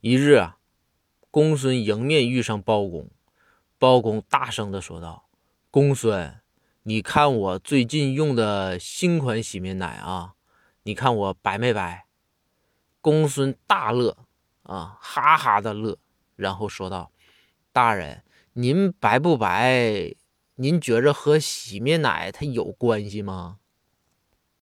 一日啊，公孙迎面遇上包公，包公大声的说道：“公孙，你看我最近用的新款洗面奶啊，你看我白没白？”公孙大乐啊，哈哈的乐，然后说道：“大人，您白不白？您觉着和洗面奶它有关系吗？”